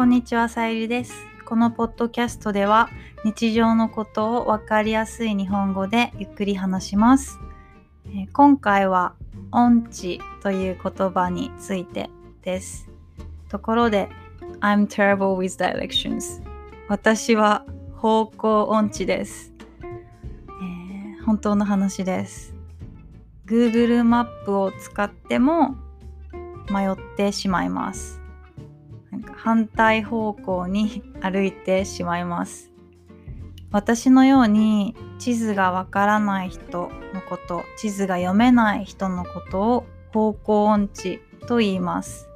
こんにちは、さゆりです。このポッドキャストでは日常のことをわかりやすい日本語でゆっくり話します。え今回は音痴という言葉についてです。ところで、I'm terrible with directions. 私は方向音痴です。えー本当の話です。Google マップを使っても迷ってしまいます。反対方向に歩いてしまいます。私のように地図がわからない人のこと、地図が読めない人のことを方向音痴と言います。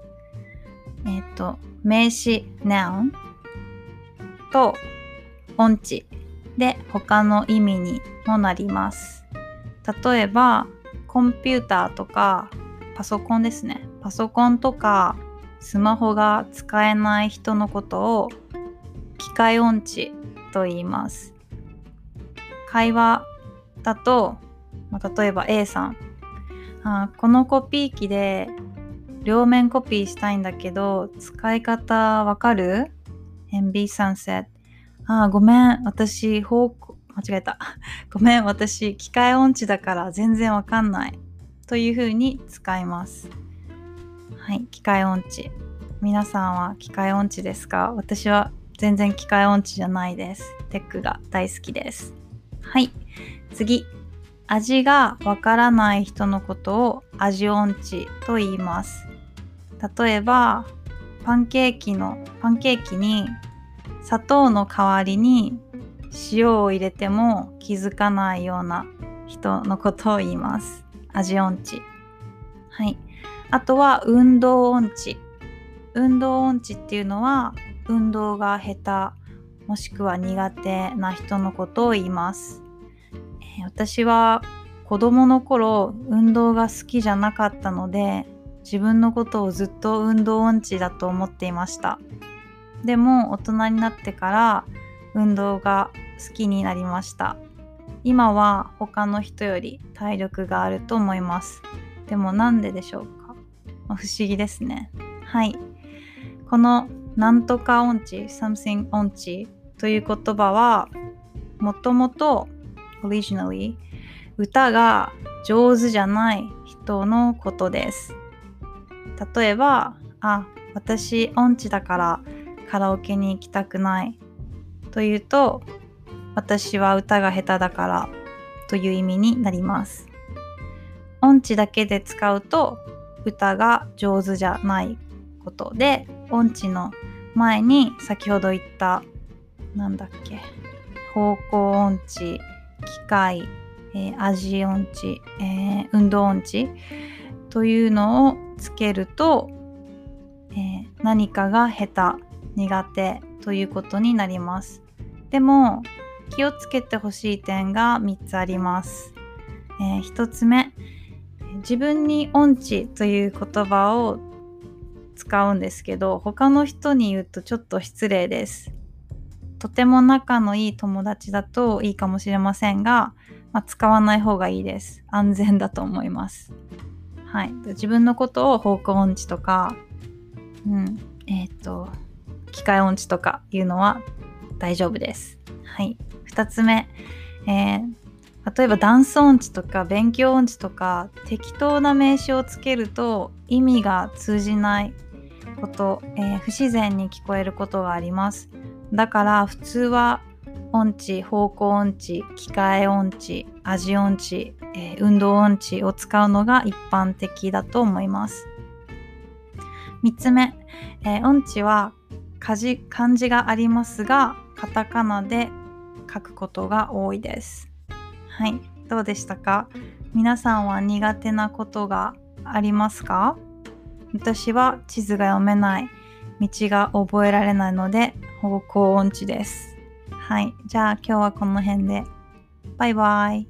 えっ、と、名詞 noun と音痴で他の意味にもなります。例えば、コンピューターとかパソコンですね。パソコンとかスマホが使えない人のことを機械音痴と言います。会話だと、ま例えば A さん。あこのコピー機で両面コピーしたいんだけど使い方わかる ?and B さん said あごめん。私方向間違えた。ごめん。私 機械音痴だから全然わかんない。というふうに使います。はい機械音痴。皆さんは機械音痴ですか？私は全然機械音痴じゃないです。テックが大好きです。はい次。味がわからない人のことを味音痴と言います。例えばパンケーキのパンケーキに砂糖の代わりに塩を入れても気づかないような人のことを言います。味音痴。はい。あとは運動音痴。運動音痴っていうのは運動が下手もしくは苦手な人のことを言います、えー私は子供の頃運動が好きじゃなかったので自分のことをずっと運動音痴だと思っていました。でも大人になってから運動が好きになりました。今は他の人より体力があると思います。でもなんででしょうか、まあ不思議ですね。はい。このなんとか音痴 something 音痴という言葉はもともと originally 歌が上手じゃない人のことです。例えばあ私音痴だからカラオケに行きたくない。というと私は歌が下手だからという意味になります。音痴だけで使うと歌が上手じゃないことで音痴の前に先ほど言ったなんだっけ方向音痴機械、えー味音痴、えー運動音痴というのをつけると、えー何かが下手苦手ということになります。でも気をつけてほしい点が3つあります、え1つ目自分に音痴という言葉を使うんですけど他の人に言うとちょっと失礼です。とても仲のいい友達だといいかもしれませんが、まあ、使わない方がいいです。安全だと思います。はい。自分のことを方向音痴とかうん。えっ、と機械音痴とかいうのは大丈夫です。はい。2つ目、えー例えばダンス音痴とか勉強音痴とか適当な名詞をつけると意味が通じないこと、えー不自然に聞こえることがあります。だから普通は音痴方向音痴機械音痴味音痴、えー運動音痴を使うのが一般的だと思います。3つ目、えー音痴は漢字漢字がありますがカタカナで書くことが多いです。はい。どうでしたか？皆さんは苦手なことがありますか？私は地図が読めない。道が覚えられないので方向音痴です。はい。じゃあ今日はこの辺で。バイバイ。